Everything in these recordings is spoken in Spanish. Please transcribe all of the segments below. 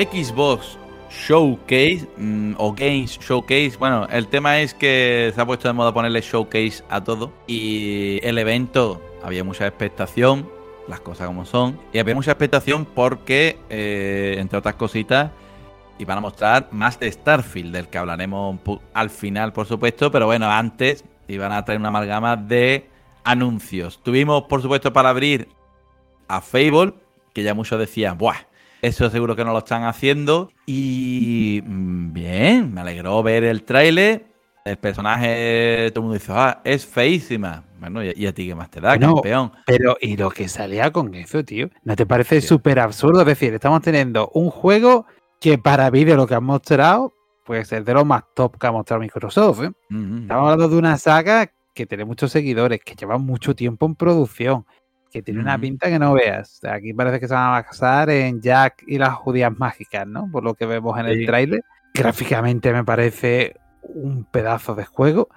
Xbox Showcase mm, o Games Showcase. Bueno, el tema es que se ha puesto de moda ponerle showcase a todo. Y el evento había mucha expectación, las cosas como son. Y había mucha expectación porque, eh, entre otras cositas, iban a mostrar más de Starfield, del que hablaremos al final, por supuesto. Pero bueno, antes iban a traer una amalgama de anuncios. Tuvimos, por supuesto, para abrir a Fable, que ya muchos decían, ¡buah! Eso seguro que no lo están haciendo. Y mm, bien, me alegró ver el tráiler. El personaje, todo el mundo dice, ah, es feísima. Bueno, ¿y a ti qué más te da, campeón? Pero, ¿y lo que salía con eso, tío? ¿No te parece súper absurdo? Es decir, estamos teniendo un juego que para vídeo lo que han mostrado, puede ser de lo más top que ha mostrado Microsoft. ¿eh? Estamos hablando de una saga que tiene muchos seguidores, que lleva mucho tiempo en producción, que tiene una pinta que no veas. Aquí parece que se van a basar en Jack y las judías mágicas, ¿no? Por lo que vemos en el tráiler. Gráficamente me parece un pedazo de juego.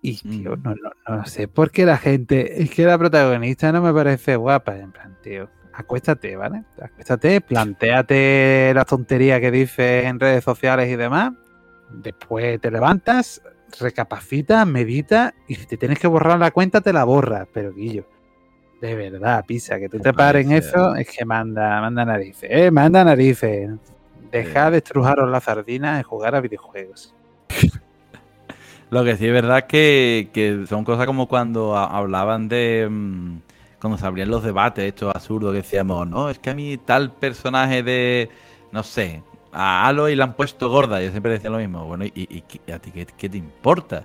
Y, tío, no, no, sé por qué la gente. Es que la protagonista no me parece guapa. En plan, tío, acuéstate, ¿vale? Acuéstate, planteate la tontería que dices en redes sociales y demás. Después te levantas, recapacitas, medita y si te tienes que borrar la cuenta, te la borras. Pero, Guillo, de verdad, pisa, que tú te pares en eso, es que manda, manda narices, ¿eh? Manda narices. Deja de estrujaros la sardina y jugar a videojuegos. Lo que sí es verdad que, que son cosas como cuando hablaban de. Mm, cuando se abrían los debates, estos absurdos que decíamos, no, es que a mí tal personaje de. No sé, a Aloy le han puesto gorda. Yo siempre decía lo mismo. Bueno, ¿y, a ti qué, te importa?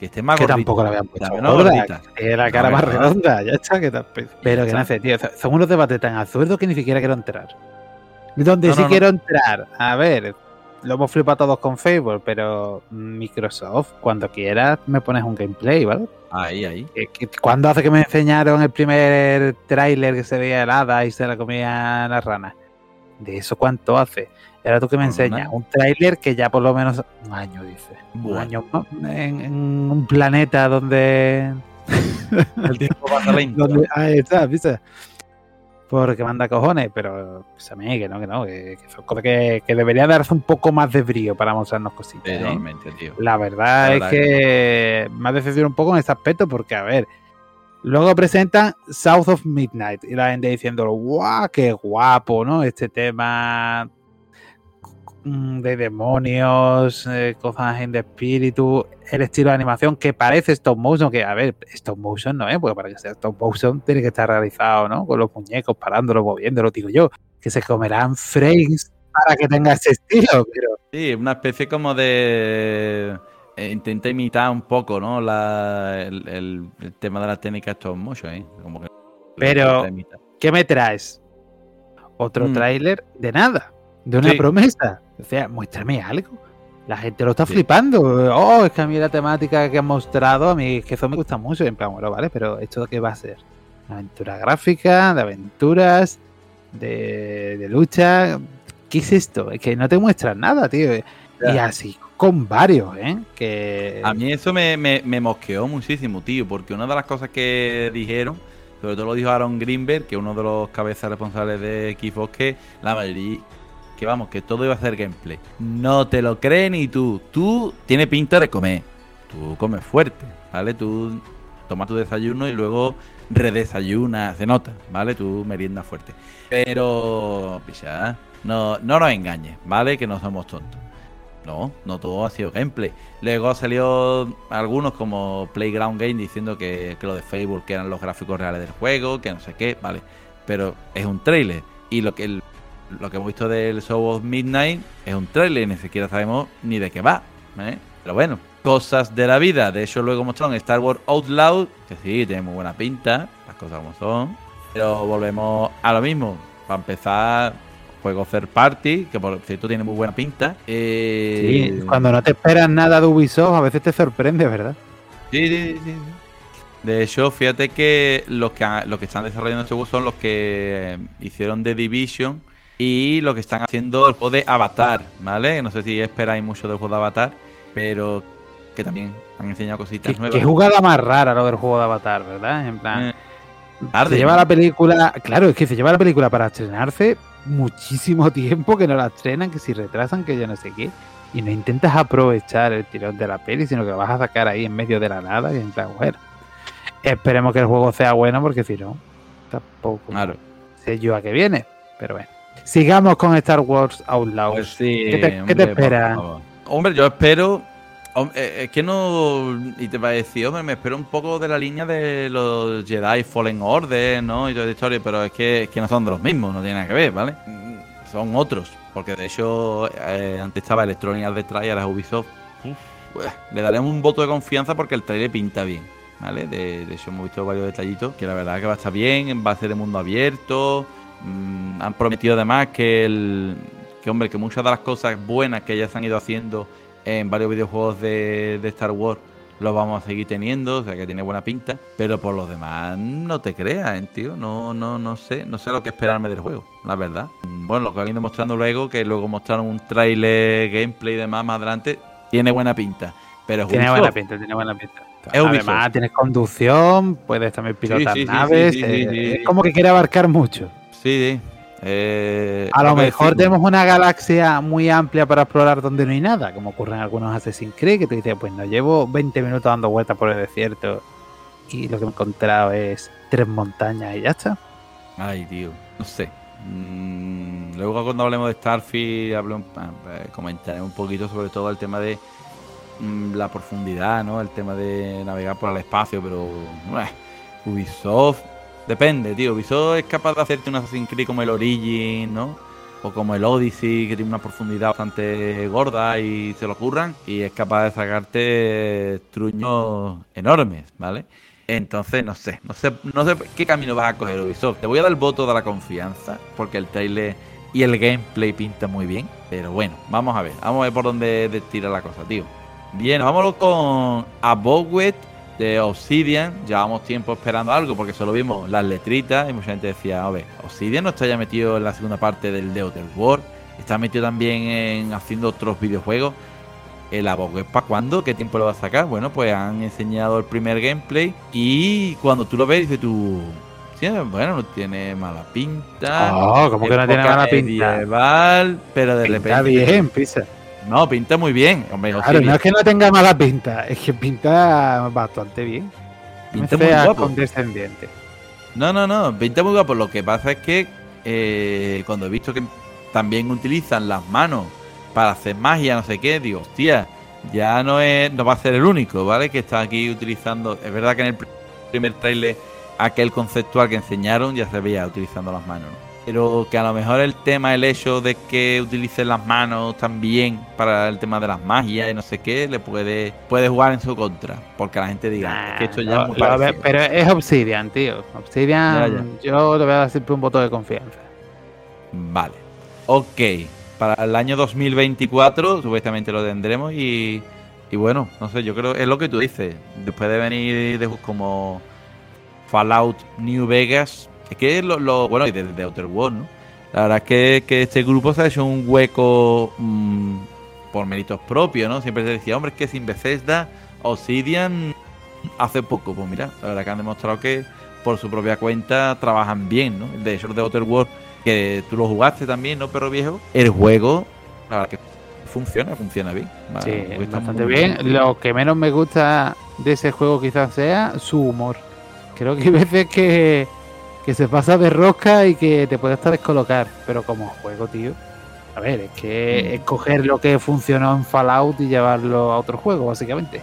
Que esté más que tampoco la habían puesto gorda, que la cara más redonda, ya está, que Pero que no sé, tío, son unos debates tan absurdos que ni siquiera quiero entrar. Donde sí quiero entrar, a ver, lo hemos flipado todos con Facebook, pero Microsoft, cuando quieras, me pones un gameplay, ¿vale? Ahí, ahí. ¿Cuándo hace que me enseñaron el primer tráiler que se veía helada y se la comía la rana? ¿De eso cuánto hace? Era tú que me enseñas un tráiler que ya por lo menos un año, dice. Un año en, un planeta donde... el tiempo pasa lento. ahí está, ¿viste? Porque manda cojones, pero pues a mí que no, que no, que, que, que, debería darse un poco más de brío para mostrarnos cositas. Realmente, tío. La verdad, es que, me ha decepcionado un poco en ese aspecto porque, a ver, luego presentan South of Midnight y la gente diciendo, guau, qué guapo, ¿no? Este tema Mm, de demonios, eh, cosas en de espíritu, el estilo de animación que parece stop motion, que a ver, stop motion no es, porque para que sea stop motion tiene que estar realizado, ¿no? Con los muñecos parándolo, moviéndolo, digo yo, que se comerán frames para que tenga ese estilo. Sí, una especie como de... Eh, intenta imitar un poco, ¿no? La, el, tema de la técnica stop motion, ¿eh? Como que pero, ¿qué me traes? Otro mm. tráiler de nada, de una promesa. O sea, muéstrame algo. La gente lo está flipando. Oh, es que a mí la temática que han mostrado, a mí es que eso me gusta mucho. En plan, bueno, vale, pero ¿esto qué va a ser? aventura gráfica, de aventuras, de, lucha. ¿Qué es esto? Es que no te muestran nada, tío. Y así con varios, ¿eh? Que... A mí eso me, me, mosqueó muchísimo, tío, porque una de las cosas que dijeron, sobre todo lo dijo Aaron Greenberg, que es uno de los cabezas responsables de Xbox, que la mayoría, que vamos, que todo iba a ser gameplay. No te lo crees ni tú. Tú tienes pinta de comer. Tú comes fuerte, ¿vale? Tú tomas tu desayuno y luego redesayunas, se nota, ¿vale? Tú merienda fuerte. Pero, picha, no, no nos engañes, ¿vale? Que no somos tontos. No, no todo ha sido gameplay. Luego salió algunos como Playground Game diciendo que, que lo de Facebook que eran los gráficos reales del juego, que no sé qué, ¿vale? Pero es un trailer. Y lo que lo que hemos visto del Show of Midnight es un trailer, ni siquiera sabemos ni de qué va. ¿eh? Pero bueno, cosas de la vida. De hecho, luego mostraron Star Wars Outloud, que sí, tiene muy buena pinta, las cosas como son. Pero volvemos a lo mismo. Para empezar, juego third party, que por cierto tiene muy buena pinta. Eh... Sí, cuando no te esperas nada de Ubisoft, a veces te sorprende, ¿verdad? Sí, sí, sí. De hecho, fíjate que los que, los que están desarrollando este juego son los que hicieron The Division y lo que están haciendo el juego de Avatar, ¿vale? No sé si esperáis mucho del juego de Avatar, pero que también han enseñado cositas nuevas. Qué jugada más rara lo del juego de Avatar, ¿verdad? En plan. Eh, se lleva la película. Claro, es que se lleva la película para estrenarse muchísimo tiempo que no la estrenan, que si retrasan, que yo no sé qué. Y no intentas aprovechar el tirón de la peli, sino que vas a sacar ahí en medio de la nada y entra bueno. Esperemos que el juego sea bueno, porque si no, tampoco claro. sé yo a qué viene. Pero bueno. Sigamos con Star Wars Outlaws. Pues sí, ¿Qué te, espera? Hombre, yo espero. Eh, es que no. Y te va a decir, hombre, me espero un poco de la línea de los Jedi Fallen Order, ¿no? Y toda esa historia, pero es que, es que no son de los mismos, no tiene nada que ver, ¿vale? Son otros. Porque de hecho, eh, antes estaba Electronic Arts detrás y ahora Ubisoft. le daremos un voto de confianza porque el trailer pinta bien. ¿Vale? De, de hecho, hemos visto varios detallitos que la verdad que va a estar bien, va a ser de mundo abierto. Mm, han prometido además que el que hombre que muchas de las cosas buenas que ya se han ido haciendo en varios videojuegos de, Star Wars los vamos a seguir teniendo, o sea que tiene buena pinta, pero por los demás no te creas, ¿eh, tío, no, no, no sé, no sé lo que esperarme del juego, la verdad. Bueno, lo que han ido mostrando luego, que luego mostraron un trailer, gameplay y demás más adelante, tiene buena pinta. Pero tiene buena pinta, tiene buena pinta. Además, tienes conducción, puedes también pilotar naves, eh, es como que quiere abarcar mucho. Sí, sí. Eh, a lo mejor tenemos una galaxia muy amplia para explorar donde no hay nada, como ocurre en algunos Assassin's Creed, que te dices, pues no llevo 20 minutos dando vueltas por el desierto y lo que he encontrado es tres montañas y ya está. Ay, tío, no sé. Mm, luego cuando hablemos de Starfield ah, eh, comentaré un poquito sobre todo el tema de mm, la profundidad, ¿no? El tema de navegar por el espacio, pero Ubisoft Depende, tío. Ubisoft es capaz de hacerte un Assassin's Creed como el Origin, ¿no? O como el Odyssey, que tiene una profundidad bastante gorda y se lo curran. Y es capaz de sacarte truños enormes, ¿vale? Entonces, no sé, no sé, no sé qué camino vas a coger Ubisoft. Te voy a dar el voto de la confianza, porque el trailer y el gameplay pinta muy bien. Pero bueno, vamos a ver, vamos a ver por dónde tira la cosa, tío. Bien, vámonos con Abowet de Obsidian, llevamos tiempo esperando algo porque solo vimos las letritas y mucha gente decía, a ver, Obsidian no está ya metido en la segunda parte del The Outer World, está metido también en haciendo otros videojuegos. El es para cuándo? ¿Qué tiempo lo va a sacar? Bueno, pues han enseñado el primer gameplay y cuando tú lo ves dices tú, bueno, no tiene mala pinta. Oh, como que no tiene mala pinta? pero de repente... Está bien, pisa. No, pinta muy bien. Hombre, claro, no es que no tenga mala pinta, es que pinta bastante bien. Pinta muy guapo. condescendiente. No, no, no, pinta muy guapo. Lo que pasa es que eh, cuando he visto que también utilizan las manos para hacer magia, no sé qué, digo, hostia, ya no es, no va a ser el único, ¿vale? Que está aquí utilizando. Es verdad que en el primer trailer aquel conceptual que enseñaron ya se veía utilizando las manos, ¿no? Pero que a lo mejor el tema, el hecho de que utilicen las manos también para el tema de las magias y no sé qué, le puede, puede jugar en su contra. Porque la gente diga, que esto ya es muy Pero es Obsidian, tío. Obsidian, yo le voy a dar siempre un voto de confianza. Vale. Ok. Para el año 2024, supuestamente lo tendremos y. Y bueno, no sé, yo creo, es lo que tú dices. Después de venir de, como Fallout New Vegas, es que lo, bueno, y de, Outer World, ¿no? La verdad es que, este grupo se ha hecho un hueco mm, por méritos propios, ¿no? Siempre se decía, hombre, es que sin Bethesda, Obsidian hace poco. Pues mira, la verdad que han demostrado que por su propia cuenta trabajan bien, ¿no? De hecho, de Outer World, que tú lo jugaste también, ¿no, perro viejo? El juego, la verdad que funciona, funciona bien. Sí, bastante bien. Lo que menos me gusta de ese juego quizás sea su humor. Creo que hay veces que que se pasa de rosca y que te puede hasta descolocar. Pero como juego, tío. A ver, es que mm. es coger lo que funcionó en Fallout y llevarlo a otro juego, básicamente.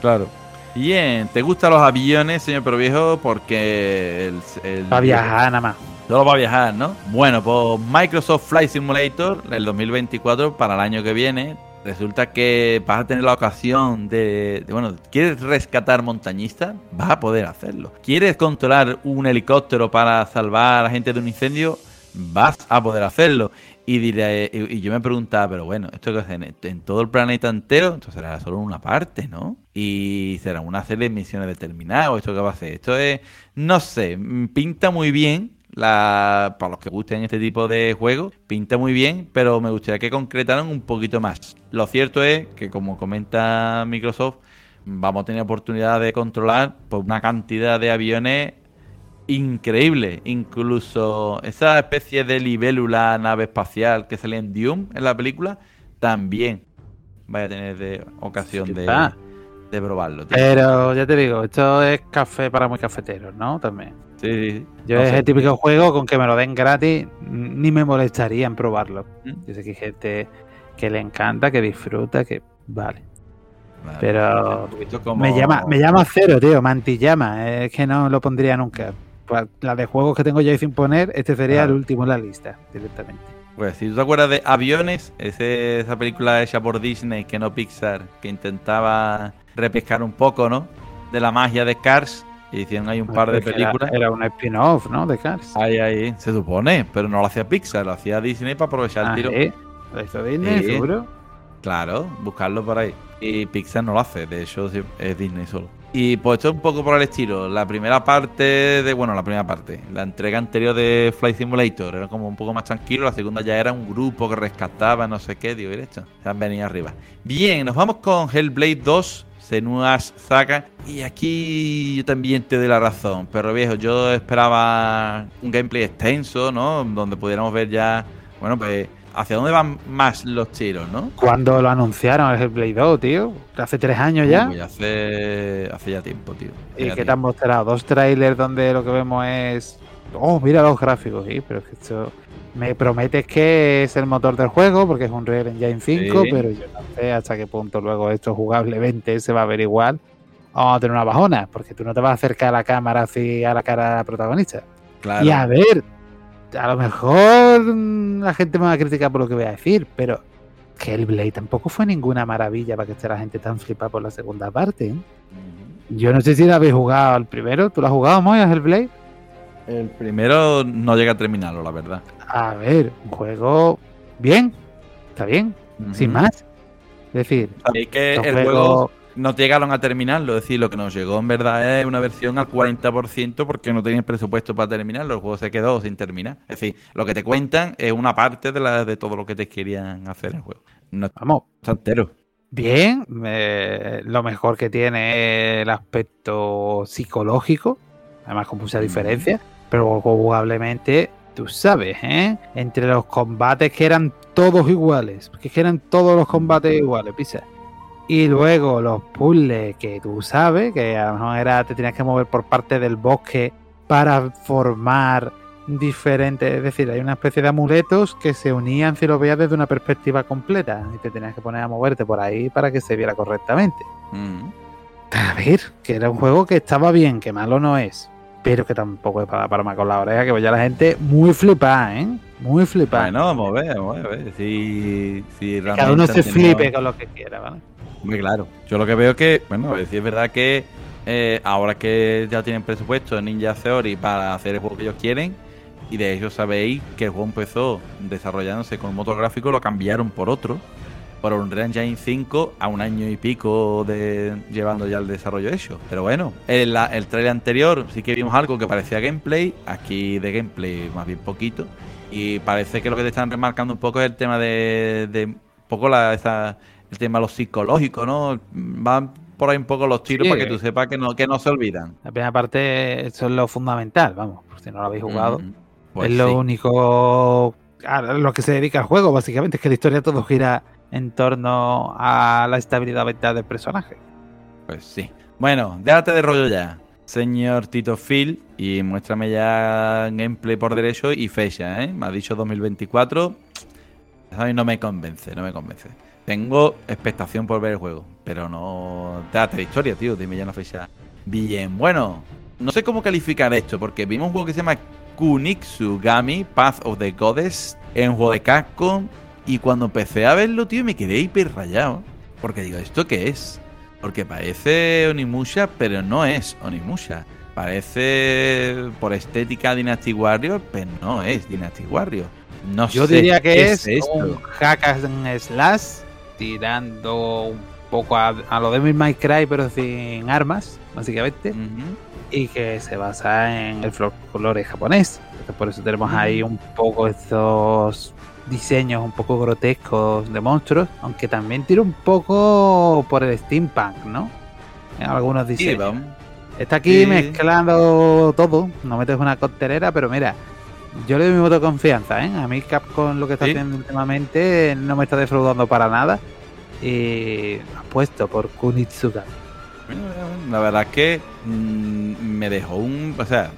Claro. Bien, ¿te gustan los aviones, señor Pero Viejo? Porque el, el para viajar nada más. Solo para viajar, ¿no? Bueno, pues Microsoft Flight Simulator, el 2024, para el año que viene, resulta que vas a tener la ocasión de, bueno, ¿quieres rescatar montañistas? Vas a poder hacerlo. ¿Quieres controlar un helicóptero para salvar a la gente de un incendio? Vas a poder hacerlo. Y, diré, y yo me preguntaba, pero bueno, ¿esto que hacen en todo el planeta entero? Entonces será solo una parte, ¿no? Y será una serie de misiones determinadas, ¿esto qué va a hacer? Esto es, no sé, pinta muy bien, la, para los que gusten este tipo de juegos, pinta muy bien, pero me gustaría que concretaran un poquito más. Lo cierto es que, como comenta Microsoft, vamos a tener oportunidad de controlar pues, una cantidad de aviones increíble. Incluso esa especie de libélula nave espacial que sale en Doom en la película, también vaya a tener de ocasión de, de, probarlo. Pero ya te digo, esto es café para muy cafeteros, ¿no? También. Sí, Yo es el típico juego con que me lo den gratis, ni me molestaría en probarlo. ¿Mm? Yo sé que hay gente que le encanta, que disfruta, que vale. Pero me llama, me llama cero, tío, mantillama. Es que no lo pondría nunca. Pues, la de juegos que tengo ya sin poner, este sería el último en la lista, directamente. Pues si tú te acuerdas de Aviones, esa película hecha por Disney, que no Pixar, que intentaba repescar un poco, ¿no? De la magia de Cars. Y hicieron ahí un par de películas. Era, un spin-off, ¿no? De Cars. Ahí, ahí, se supone, pero no lo hacía Pixar, lo hacía Disney para aprovechar el ah, tiro. ¿sí? ¿Lo hizo Disney, seguro? Claro, buscarlo por ahí. Y Pixar no lo hace, de hecho es Disney solo. Y pues esto es un poco por el estilo. La primera parte de. Bueno, la primera parte. La entrega anterior de Flight Simulator era como un poco más tranquilo. La segunda ya era un grupo que rescataba, no sé qué, digo, derecho. Se han venido arriba. Bien, nos vamos con Hellblade 2. Senua's Saga. Y aquí yo también te doy la razón. Pero viejo, yo esperaba un gameplay extenso, ¿no? Donde pudiéramos ver ya. Bueno, pues ¿Hacia dónde van más los tiros, no? ¿Cuándo lo anunciaron el Hellblade 2, tío? ¿Hace tres años ya? Uy, hace, hace ya tiempo, tío. ¿Y qué te han mostrado? Dos trailers donde lo que vemos es. Oh, mira los gráficos, sí, pero es que esto. Me prometes que es el motor del juego, porque es un Real Engine 5, pero yo no sé hasta qué punto luego esto jugablemente se va a ver igual. Vamos a tener una bajona, porque tú no te vas a acercar a la cámara así a la cara de la protagonista. Claro. Y a ver, a lo mejor la gente me va a criticar por lo que voy a decir, pero Hellblade tampoco fue ninguna maravilla para que esté la gente tan flipada por la segunda parte. ¿eh? Yo no sé si la habéis jugado al primero. ¿Tú lo has jugado, Moy, a Hellblade? El primero no llega a terminarlo, la verdad. A ver, un juego bien, está bien, sin más. Es decir, que el juego no llegaron a terminarlo. Es decir, lo que nos llegó en verdad es una versión al 40% porque no tenían presupuesto para terminarlo. El juego se quedó sin terminar. Es decir, lo que te cuentan es una parte de, la, de todo lo que te querían hacer en el juego. No Vamos. Está entero. Bien, lo mejor que tiene el aspecto psicológico, además con mucha diferencia, pero jugablemente, tú sabes, ¿eh? entre los combates que eran todos iguales, que eran todos los combates iguales, pisa y luego los puzzles que tú sabes, que a lo mejor era, te tenías que mover por parte del bosque para formar diferentes, es decir, hay una especie de amuletos que se unían si lo veías desde una perspectiva completa y te tenías que poner a moverte por ahí para que se viera correctamente. Mm. A ver, que era un juego que estaba bien, que malo no es, pero que tampoco es para pararme con la oreja, que vaya la gente muy flipada, ¿eh? Muy flipada. Bueno, vamos a ver, vamos a ver. Si, si Cada uno se flipe con lo que quiera, ¿vale? Muy claro. Yo lo que veo es que, bueno, es verdad que eh, ahora que ya tienen presupuesto Ninja Theory para hacer el juego que ellos quieren, y de hecho sabéis que el juego empezó desarrollándose con un motor gráfico, lo cambiaron por otro, por un Engine 5 a un año y pico de llevando ya el desarrollo hecho. Pero bueno, el, el trailer anterior sí que vimos algo que parecía gameplay, aquí de gameplay más bien poquito, y parece que lo que te están remarcando un poco es el tema de, de un poco la, esa el tema de lo psicológico, ¿no? Van por ahí un poco los tiros para que tú sepas que no, que no se olvidan. La primera parte, eso es lo fundamental, vamos, por si no lo habéis jugado. Pues es lo único a lo que se dedica al juego, básicamente, es que la historia todo gira en torno a la estabilidad mental del personaje. Pues sí. Bueno, déjate de rollo ya, señor Tito Phil, y muéstrame ya gameplay por derecho y fecha, ¿eh? Me ha dicho 2024. A mí no me convence, no me convence. Tengo expectación por ver el juego, pero no. Date de historia, tío. Dime ya una fecha. Bien, bueno. No sé cómo calificar esto, porque vimos un juego que se llama Kunitsugami Path of the Goddess en juego de casco. Y cuando empecé a verlo, tío, me quedé hiper rayado. Porque digo, ¿esto qué es? Porque parece Onimusha, pero no es Onimusha. Parece por estética Dynasty Warrior, pero no es Dynasty Warrior. No Yo diría que es, un hack and slash tirando un poco a, lo de My Cry, pero sin armas, básicamente. Y que se basa en el folclore japonés. por eso tenemos ahí un poco estos diseños un poco grotescos de monstruos, aunque también tira un poco por el steampunk, ¿no? En algunos diseños. Está aquí mezclando todo. No metes una coctelera, pero mira, yo le doy mi voto de confianza, ¿eh? A mí Capcom lo que está haciendo últimamente no me está defraudando para nada. Y apuesto por Kunitsuga. La verdad es que mm, me dejó un... O sea,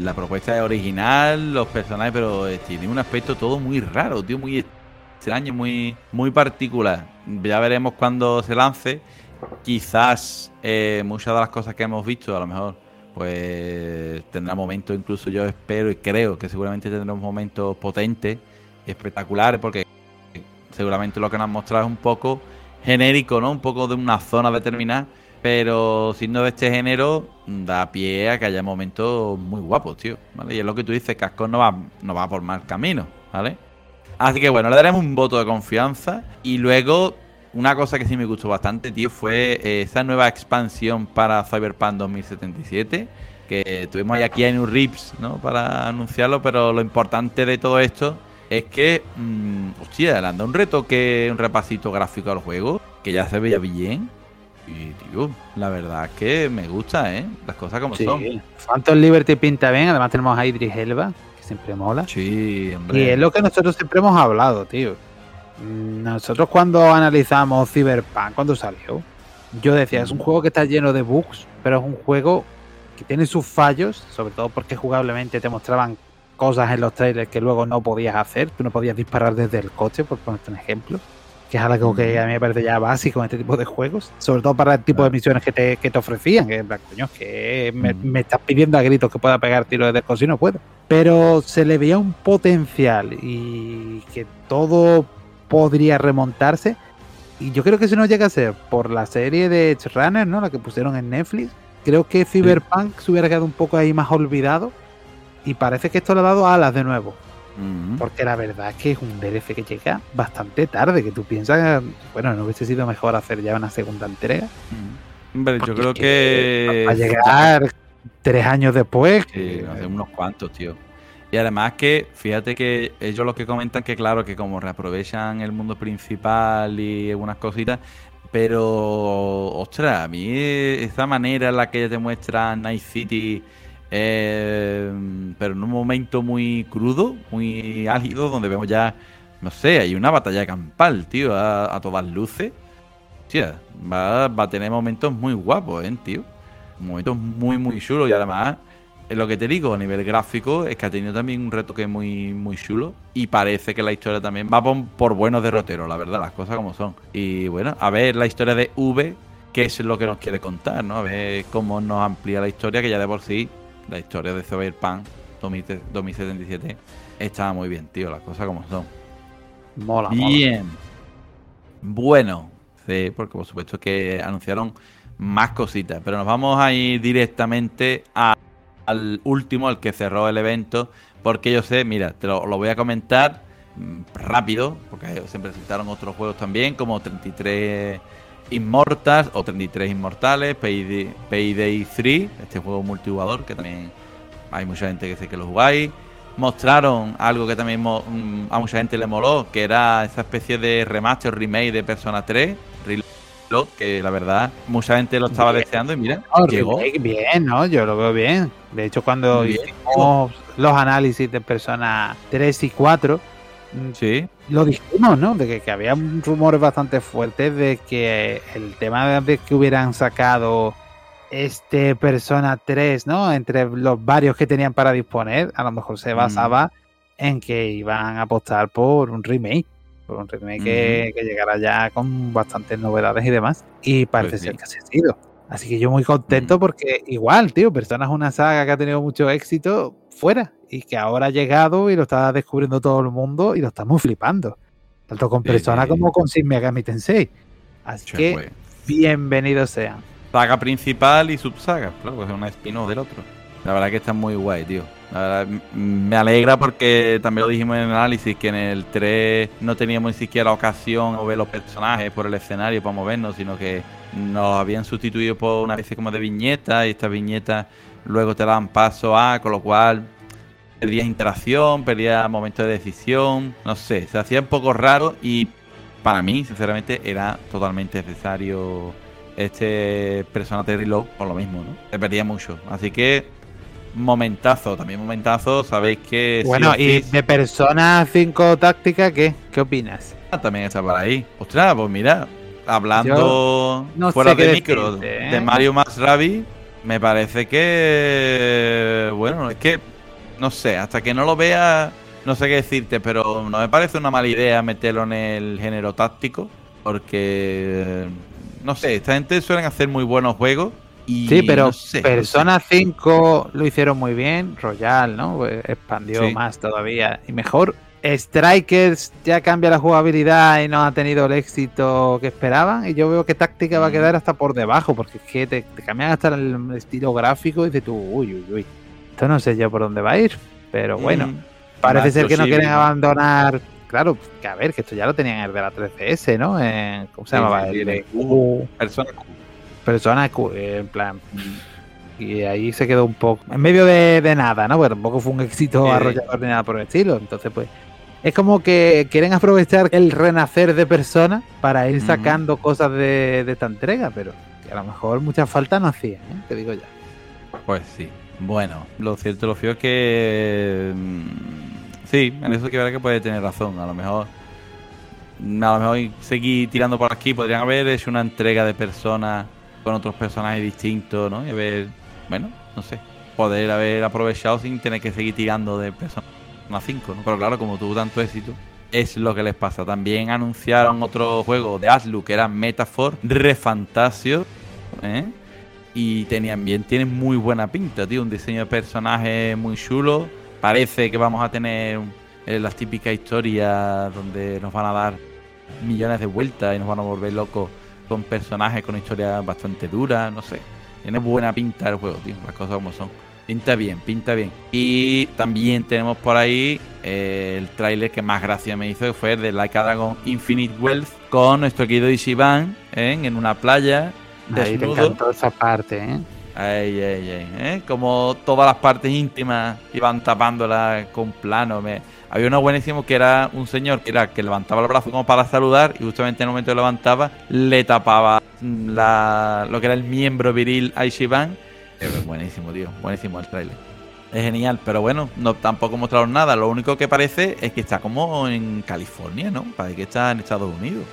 la propuesta es original, los personajes, pero tiene un aspecto todo muy raro, tío, muy extraño, muy, muy particular. Ya veremos cuando se lance. Quizás eh, muchas de las cosas que hemos visto, a lo mejor, pues tendrá momentos, incluso yo espero y creo que seguramente tendremos momentos potentes, espectaculares, porque seguramente lo que nos han mostrado es un poco genérico, ¿no? Un poco de una zona determinada, pero siendo de este género, da pie a que haya momentos muy guapos, tío. Y es lo que tú dices, Casco no va, no va por mal camino, ¿vale? Así que bueno, le daremos un voto de confianza y luego una cosa que sí me gustó bastante, tío, fue eh, esa nueva expansión para Cyberpunk 2077 que tuvimos aquí en un Rips, ¿no? Para anunciarlo, pero lo importante de todo esto es que, mmm, hostia, le han dado un retoque, un repasito gráfico al juego, que ya se veía bien. Y, tío, la verdad es que me gusta, ¿eh? Las cosas como son. Phantom Liberty pinta bien, además tenemos a Idris Elba, que siempre mola. Sí, hombre. Y es lo que nosotros siempre hemos hablado, tío. Nosotros cuando analizamos Cyberpunk, cuando salió, yo decía, es un juego que está lleno de bugs, pero es un juego que tiene sus fallos, sobre todo porque jugablemente te mostraban cosas en los trailers que luego no podías hacer. Tú no podías disparar desde el coche, por ponerte un ejemplo. Que es algo que a mí me parece ya básico en este tipo de juegos. Sobre todo para el tipo de misiones que te, que te ofrecían. Que, coño, que me, estás pidiendo a gritos que pueda pegar tiros el coche y no puedo. Pero se le veía un potencial y que todo podría remontarse. Y yo creo que si no llega a ser por la serie de Edge Runner, ¿no? La que pusieron en Netflix. Creo que Cyberpunk se hubiera quedado un poco ahí más olvidado y parece que esto le ha dado alas de nuevo. Porque la verdad es que es un DLC que llega bastante tarde, que tú piensas, bueno, no hubiese sido mejor hacer ya una segunda entrega. Hombre, yo creo que... Va a llegar tres años después. Sí, unos cuantos, tío. Y además que, fíjate que ellos lo que comentan que claro, que como reaprovechan el mundo principal y algunas cositas, pero, ostras, a mí esa manera en la que te muestra Night City eh, pero en un momento muy crudo, muy ágido, donde vemos ya, no sé, hay una batalla campal, tío, a, todas luces. Tía, va, a tener momentos muy guapos, ¿eh, tío? Momentos muy, muy chulos y además, es lo que te digo, a nivel gráfico, es que ha tenido también un retoque muy, muy chulo y parece que la historia también va por, por buenos derroteros, la verdad, las cosas como son. Y bueno, a ver la historia de V, qué es lo que nos quiere contar, ¿no? A ver cómo nos amplía la historia, que ya de por sí la historia de Cyberpunk 2077 estaba muy bien, tío, las cosas como son. Mola, bien. Bueno, sí, porque por supuesto que anunciaron más cositas, pero nos vamos a ir directamente al último, al que cerró el evento, porque yo sé, mira, te lo, voy a comentar mm, rápido, porque se presentaron otros juegos también, como 33 Immortals o 33 Inmortales, Payday, Payday 3, este juego multijugador que también hay mucha gente que sé que lo jugáis. Mostraron algo que también mm, a mucha gente le moló, que era esa especie de remaster remake de Persona 3, Reload, que la verdad mucha gente lo estaba deseando y mira, llegó. Bien, ¿no? Yo lo veo bien. De hecho, cuando hicimos los análisis de Persona 3 y 4, Sí. Lo dijimos, ¿no? De que, había rumores bastante fuertes de que el tema de que hubieran sacado este Persona 3, ¿no? Entre los varios que tenían para disponer, a lo mejor se mm. basaba en que iban a apostar por un remake. Por un remake que, que, llegara ya con bastantes novedades y demás. Y parece pues ser que así ha sido. Así que yo muy contento mm. porque igual, tío, Persona es una saga que ha tenido mucho éxito fuera y que ahora ha llegado y lo está descubriendo todo el mundo y lo estamos flipando. Tanto con Persona como con Shin Megami Tensei. Así que bienvenidos sean. Saga principal y subsaga, claro, pues es una spin del otro. La verdad que está muy guay, tío. La verdad, me alegra porque también lo dijimos en el análisis que en el 3 no teníamos ni siquiera ocasión de ver los personajes por el escenario para movernos, sino que nos habían sustituido por una especie como de viñeta y estas viñetas luego te dan paso a, con lo cual perdías interacción, perdías momentos de decisión, no sé, se hacía un poco raro y para mí, sinceramente, era totalmente necesario este personaje de Reload por lo mismo, ¿no? Se perdía mucho. Así que, momentazo, también momentazo, sabéis que... Bueno, y de Persona 5 táctica, ¿qué? ¿Qué opinas? Ah, también está por ahí. Ostras, pues mira, hablando fuera de micro de ¿eh? Mario más Rabbit, me parece que... Bueno, es que... No sé, hasta que no lo vea, no sé qué decirte, pero no me parece una mala idea meterlo en el género táctico, porque no sé, esta gente suelen hacer muy buenos juegos. Y sí, pero Persona 5 lo hicieron muy bien, Royal, ¿no? Pues expandió más todavía y mejor. Strikers ya cambia la jugabilidad y no ha tenido el éxito que esperaban. Y yo veo que táctica va a quedar hasta por debajo, porque es que te, cambian hasta el estilo gráfico y dices tú, uy, uy, uy. Esto no sé yo por dónde va a ir, pero bueno, parece ser que no quieren abandonar claro, que a ver, que esto ya lo tenían en el de la 3DS, ¿no? ¿Cómo se llamaba? el Persona Q. Persona Q, en plan. Y ahí se quedó un poco. En medio de, nada, ¿no? Porque tampoco fue un éxito arrollador ni nada por el estilo. Entonces, pues. Es como que quieren aprovechar el renacer de Persona para ir sacando cosas de, esta entrega, pero que a lo mejor mucha falta no hacían, ¿eh? Te digo ya. Pues sí. Bueno, lo cierto, lo fío es que. Mm, Sí, en eso que verdad que puede tener razón. A lo mejor. A lo mejor seguir tirando por aquí. Podrían haber hecho una entrega de personas con otros personajes distintos, ¿no? Y haber. Bueno, no sé. Poder haber aprovechado sin tener que seguir tirando de personas 5, ¿no? Pero claro, como tuvo tanto éxito, es lo que les pasa. También anunciaron otro juego de Aslu que era Metaphor Refantasio, ¿eh? Y tenían bien, tienen muy buena pinta, tío. Un diseño de personaje muy chulo parece que vamos a tener eh, las típicas historias donde nos van a dar millones de vueltas y nos van a volver locos con personajes con historias bastante duras, no sé. Tiene buena pinta el juego, tío, las cosas como son. Pinta bien, pinta bien. Y también tenemos por ahí eh, el tráiler que más gracia me hizo, que fue el de Like a Dragon Infinite Wealth con nuestro querido Ishiban ¿eh? en una playa. Desnudo. Ahí te esa parte, ¿eh? Ay, ay, ay, ¿eh? Como todas las partes íntimas iban tapándola con plano. Me... Había uno buenísimo que era un señor que era que levantaba el brazo como para saludar y justamente en el momento que levantaba le tapaba la... lo que era el miembro viril a Ishiban. Es buenísimo, tío. Buenísimo el trailer. Es genial, pero bueno, no tampoco mostraron nada. Lo único que parece es que está como en California, ¿no? Parece que está en Estados Unidos.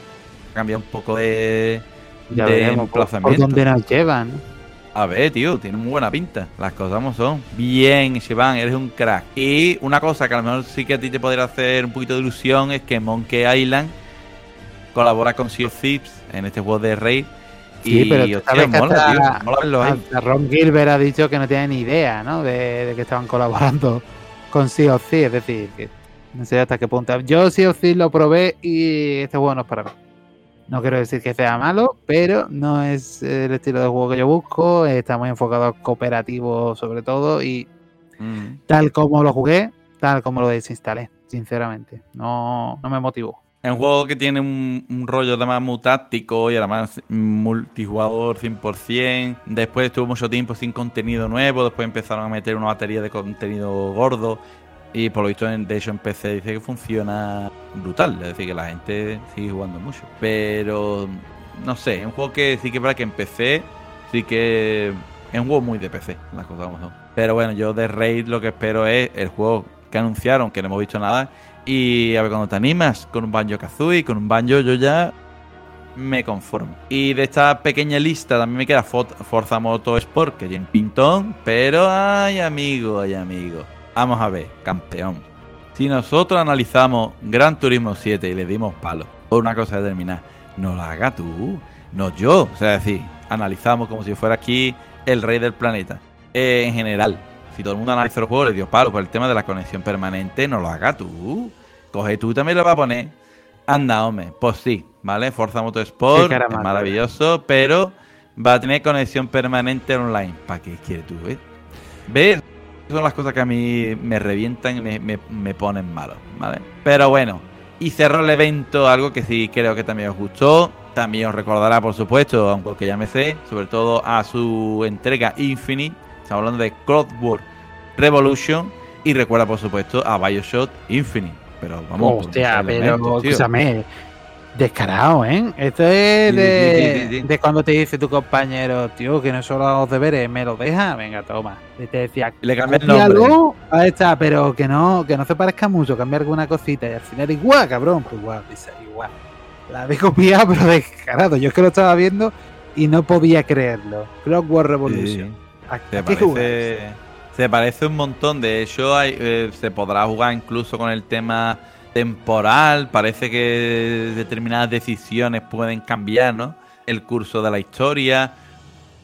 Cambia un poco de, ya de emplazamiento. Por, dónde nos llevan. A ver, tío, tiene muy buena pinta. Las cosas como son. Bien, Shivan, eres un crack. Y una cosa que a lo mejor sí que a ti te podría hacer un poquito de ilusión es que Monkey Island colabora con Sea of Thieves en este juego de Raid. Sí, y, pero hostia, mola, tío, Ron Gilbert ha dicho que no tiene ni idea, ¿no? De, que estaban colaborando con Sea of. Es decir, que no sé hasta qué punto. Yo Sea of Thieves lo probé y este juego no es para mí. No quiero decir que sea malo, pero no es el estilo de juego que yo busco. Está muy enfocado a cooperativo sobre todo y mm. tal como lo jugué, tal como lo desinstalé, sinceramente. No, no me motivó. Es un juego que tiene un, rollo además muy táctico y además multijugador 100%. Después estuvo mucho tiempo sin contenido nuevo, después empezaron a meter una batería de contenido gordo y por lo visto, de hecho, en PC dice que funciona brutal. Es decir, que la gente sigue jugando mucho. Pero, no sé, es un juego que sí que para que en PC, sí que es un juego muy de PC, las cosas como son. Pero bueno, yo de Raid lo que espero es el juego que anunciaron, que no hemos visto nada. Y a ver, cuando te animas con un Banjo Kazooie, con un Banjo, yo ya me conformo. Y de esta pequeña lista también me queda Forza Motorsport, que tiene pintón, pero ay amigo, ay amigo. Vamos a ver, campeón. Si nosotros analizamos Gran Turismo 7 y le dimos palo por una cosa determinada, no la haga tú, no yo. O sea, decir, analizamos como si fuera aquí el rey del planeta. en general, si todo el mundo analiza los juegos, le dio palo por el tema de la conexión permanente, no lo haga tú. Coge tú también lo vas a poner. Anda, hombre, pues sí, ¿vale? Forza Motorsport, es maravilloso, pero va a tener conexión permanente online. ¿Para qué quieres tú, eh? ¿Ves? son las cosas que a mí me revientan y me, ponen malo, ¿vale? Pero bueno, y cerró el evento, algo que sí creo que también os gustó. También os recordará, por supuesto, aunque ya me sé, sobre todo a su entrega Infinite. Estamos hablando de Cloudwork Revolution. Y recuerda, por supuesto, a Bioshock Infinite. Pero vamos, hostia, pero escúchame. Descarado, ¿eh? Esto es de, cuando te dice tu compañero, tío, que no solo los deberes, me lo deja, venga, toma. Y te decía, le cambia el nombre. ahí está, pero que no, que no se parezca mucho, cambia alguna cosita y al final igual, cabrón, pues igual, igual. La había copiado, pero descarado. Yo es que lo estaba viendo y no podía creerlo. Clockwork Revolution. Se, parece, se parece un montón. De hecho, hay, eh, se podrá jugar incluso con el tema temporal, parece que determinadas decisiones pueden cambiar, ¿no? El curso de la historia.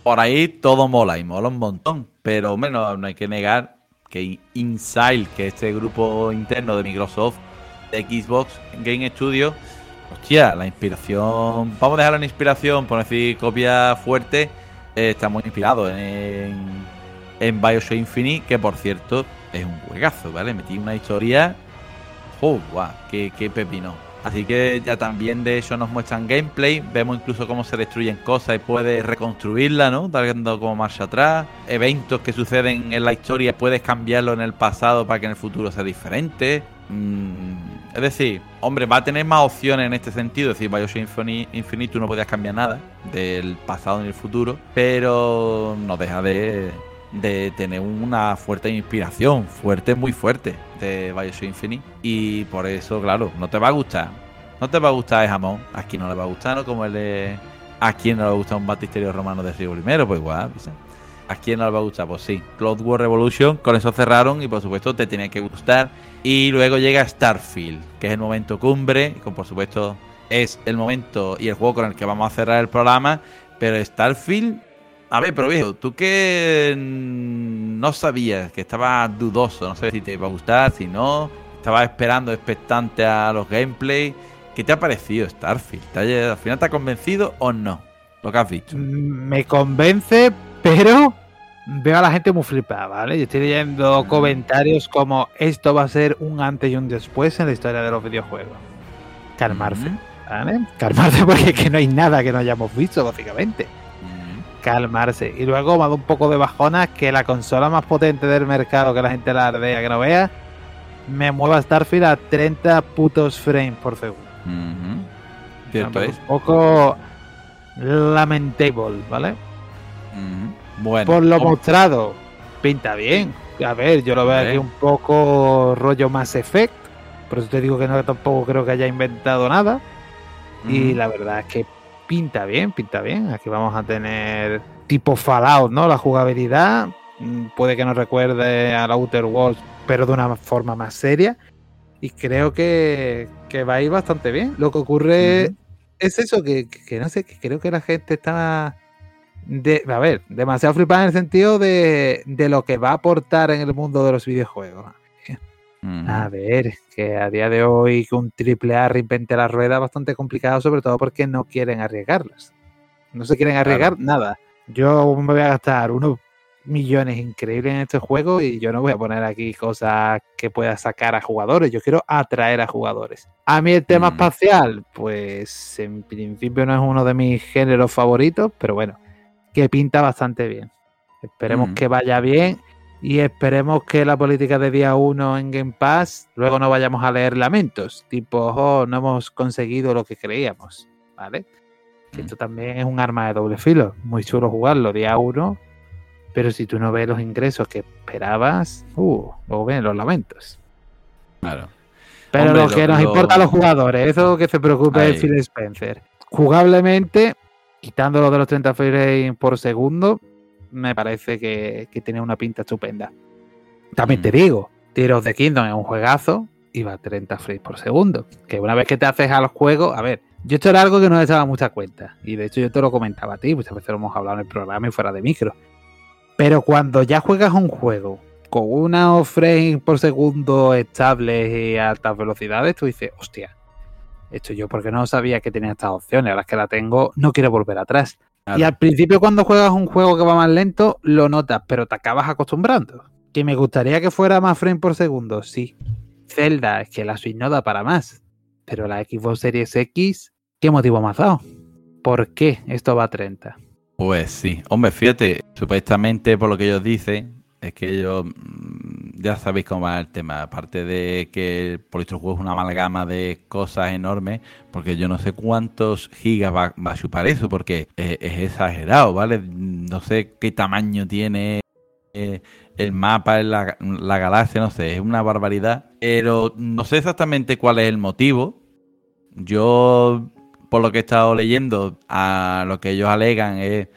Por ahí todo mola y mola un montón. Pero menos no hay que negar que Inside, que este grupo interno de Microsoft, de Xbox Game Studio, hostia, la inspiración. Vamos a dejar la inspiración, por decir copia fuerte. Está muy inspirado en, en Bioshock Infinite, que por cierto es un juegazo, ¿vale? Metí una historia ¡Oh, guau! Qué, pepino! Así que ya también de eso nos muestran gameplay, vemos incluso cómo se destruyen cosas y puedes reconstruirla, ¿no? Dando como marcha atrás. Eventos que suceden en la historia, puedes cambiarlo en el pasado para que en el futuro sea diferente. Mm, es decir, hombre, va a tener más opciones en este sentido. Es decir, Bioshock Infinite, tú no podías cambiar nada del pasado en el futuro, pero no deja de, de tener una fuerte inspiración, fuerte, muy fuerte, de Bioshock Infinite. Y por eso, claro, no te va a gustar. No te va a gustar el jamón. A quien no le va a gustar, ¿no? Como el de. A quien no le va a gustar un batisterio romano de Río Primero, pues igual. ¿A quién no le va a gustar? Pues sí. Cloud War Revolution, con eso cerraron y por supuesto te tiene que gustar. Y luego llega Starfield, que es el momento cumbre, por supuesto es el momento y el juego con el que vamos a cerrar el programa. Pero Starfield a ver, pero viejo, tú que no sabías, que estabas dudoso, no sé si te iba a gustar, si no, estabas esperando expectante a los gameplays. ¿Qué te ha parecido Starfield? ¿Al final te ha convencido o no? Lo que has dicho. Mm, me convence, pero veo a la gente muy flipada, ¿vale? Yo estoy leyendo comentarios como esto va a ser un antes y un después en la historia de los videojuegos. Calmarse. ¿vale? Calmarse porque que no hay nada que no hayamos visto, básicamente calmarse. Y luego me ha dado un poco de bajona que la consola más potente del mercado, que la gente la ardea, que no vea, me mueva Starfield a 30 putos frames por segundo. Un poco lamentable, ¿vale? Bueno. Por lo mostrado, pinta bien. A ver, yo lo veo aquí un poco rollo más Effect. Por eso te digo que no tampoco creo que haya inventado nada. Y la verdad es que pinta bien, pinta bien. Aquí vamos a tener tipo Fallout, ¿no? La jugabilidad mm, puede que nos recuerde al Outer Worlds, pero de una forma más seria. Y creo que, va a ir bastante bien. Lo que ocurre es eso, que, no sé, que creo que la gente está... De, a ver, demasiado flipada en el sentido de, de lo que va a aportar en el mundo de los videojuegos. A ver, que a día de hoy que un triple A reinvente la rueda es bastante complicado, sobre todo porque no quieren arriesgarlas. No se quieren arriesgar nada. Yo me voy a gastar unos millones increíbles en este juego y yo no voy a poner aquí cosas que pueda sacar a jugadores. Yo quiero atraer a jugadores. A mí el tema espacial, pues en principio no es uno de mis géneros favoritos, pero bueno, que pinta bastante bien. Esperemos que vaya bien y esperemos que la política de día 1 en Game Pass luego no vayamos a leer lamentos, tipo, oh, no hemos conseguido lo que creíamos, ¿vale? Mm. Esto también es un arma de doble filo, muy chulo jugarlo día 1, pero si tú no ves los ingresos que esperabas, uh, luego ven los lamentos. Claro. Pero lo, que nos importa a los jugadores, eso que se preocupe el Phil Spencer. Jugablemente, quitándolo de los 30 frames por segundo, me parece que, tiene una pinta estupenda. También te mm. digo, Tears de Kingdom es un juegazo y va a 30 frames por segundo. Que una vez que te haces al juego, a ver, yo esto era algo que no me echaba mucha cuenta. Y de hecho yo te lo comentaba a ti, muchas veces lo hemos hablado en el programa y fuera de micro. Pero cuando ya juegas un juego con unos frames por segundo estables y altas velocidades, tú dices, hostia, esto yo porque no sabía que tenía estas opciones, ahora que la tengo, no quiero volver atrás. Y al principio cuando juegas un juego que va más lento, lo notas, pero te acabas acostumbrando. Que me gustaría que fuera más frame por segundo, sí. Zelda, es que la Switch no da para más. Pero la Xbox Series X, ¿qué motivo ha dado? ¿Por qué esto va a 30? Pues sí. Hombre, fíjate, supuestamente por lo que ellos dicen, es que ellos ya sabéis cómo va el tema. Aparte de que por estos juego es una amalgama de cosas enormes, porque yo no sé cuántos gigas va, a chupar eso, porque es, exagerado, ¿vale? No sé qué tamaño tiene eh, el mapa la, la, galaxia, no sé, es una barbaridad. Pero no sé exactamente cuál es el motivo. Yo, por lo que he estado leyendo, a lo que ellos alegan es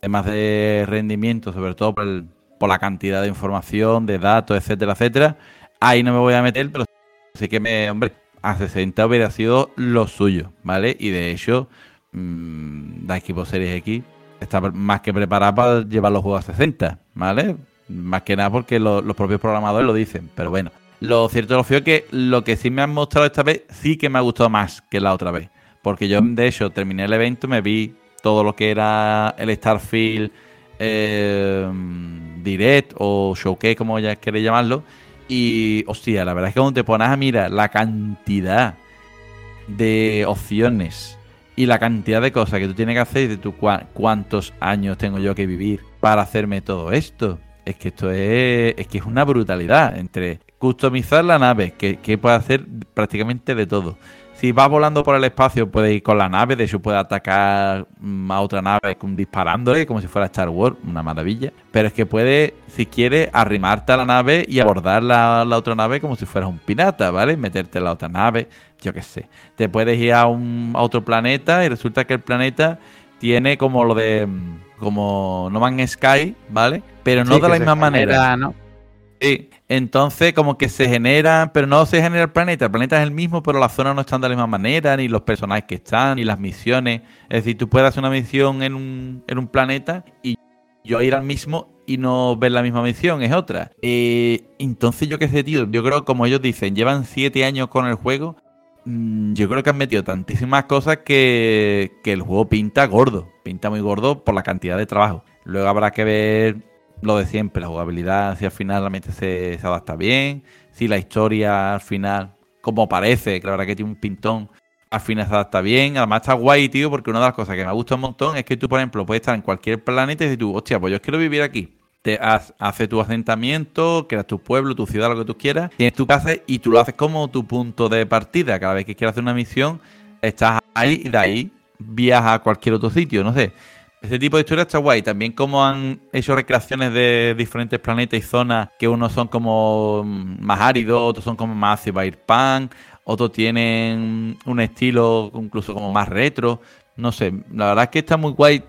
temas de rendimiento, sobre todo por el por la cantidad de información, de datos, etcétera, etcétera. Ahí no me voy a meter, pero sí que me, hombre, a 60 hubiera sido lo suyo, ¿vale? Y de hecho, mmm, la equipo Series X está más que preparada para llevar los juegos a 60, ¿vale? Más que nada porque los propios programadores lo dicen, pero bueno. Lo cierto lo feo es que lo que sí me han mostrado esta vez sí que me ha gustado más que la otra vez. Porque yo, de hecho, terminé el evento, me vi todo lo que era el Starfield eh, direct o showcase, como ya queréis llamarlo. Y, hostia, la verdad es que cuando te pones a mirar la cantidad de opciones y la cantidad de cosas que tú tienes que hacer, de tu cuántos años tengo yo que vivir para hacerme todo esto. Es que esto es, es que es una brutalidad entre customizar la nave, que, que puede hacer prácticamente de todo si va volando por el espacio, puede ir con la nave. De hecho, puede atacar mm, a otra nave disparándole, como si fuera Star Wars. Una maravilla. Pero es que puede, si quiere, arrimarte a la nave y abordar la, otra nave como si fueras un pirata, ¿vale? Meterte en la otra nave, yo qué sé. Te puedes ir a, un, otro planeta y resulta que el planeta tiene como lo de. Mm, como No Man's Sky, ¿vale? Pero no de la misma manera. ¿no? Sí, entonces como que se genera, pero no se genera el planeta, el planeta es el mismo, pero las zonas no están de la misma manera, ni los personajes que están, ni las misiones. Es decir, tú puedes hacer una misión en un, en un planeta y yo ir al mismo y no ver la misma misión, es otra. Eh, entonces yo qué sé, tío, yo creo como ellos dicen, llevan siete años con el juego, mm, yo creo que han metido tantísimas cosas que, que el juego pinta gordo, pinta muy gordo por la cantidad de trabajo. Luego habrá que ver lo de siempre, la jugabilidad, si al final realmente se, se adapta bien, si la historia al final, como parece, que la verdad que tiene un pintón, al final se adapta bien. Además está guay, tío, porque una de las cosas que me gusta un montón es que tú, por ejemplo, puedes estar en cualquier planeta y decir tú, hostia, pues yo quiero vivir aquí. Te haces tu asentamiento, creas tu pueblo, tu ciudad, lo que tú quieras, tienes tu casa y tú lo haces como tu punto de partida. Cada vez que quieras hacer una misión, estás ahí y de ahí viajas a cualquier otro sitio, no sé. Ese tipo de historia está guay. También como han hecho recreaciones de diferentes planetas y zonas, que unos son como más áridos, otros son como más cyberpunk, otros tienen un estilo incluso como más retro. No sé, la verdad es que está muy guay.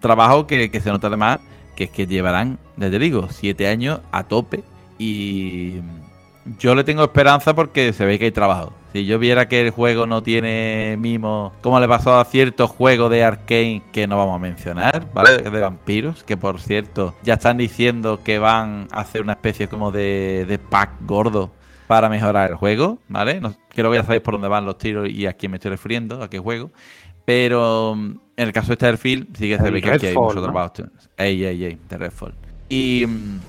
Trabajo que, que se nota además que es que llevarán, ya te digo, siete años a tope. Y yo le tengo esperanza porque se ve que hay trabajo. Si yo viera que el juego no tiene mimo, como le pasó a ciertos juegos de Arkane que no vamos a mencionar, ¿vale? De vampiros, que por cierto ya están diciendo que van a hacer una especie como de, de pack gordo para mejorar el juego, ¿vale? No, creo que ya sabéis por dónde van los tiros y a quién me estoy refiriendo, a qué juego. Pero mm, en el caso de Starfield sí que se ve que aquí hay mucho trabajo. Ey, ey, ey, de Redfall. Y mm,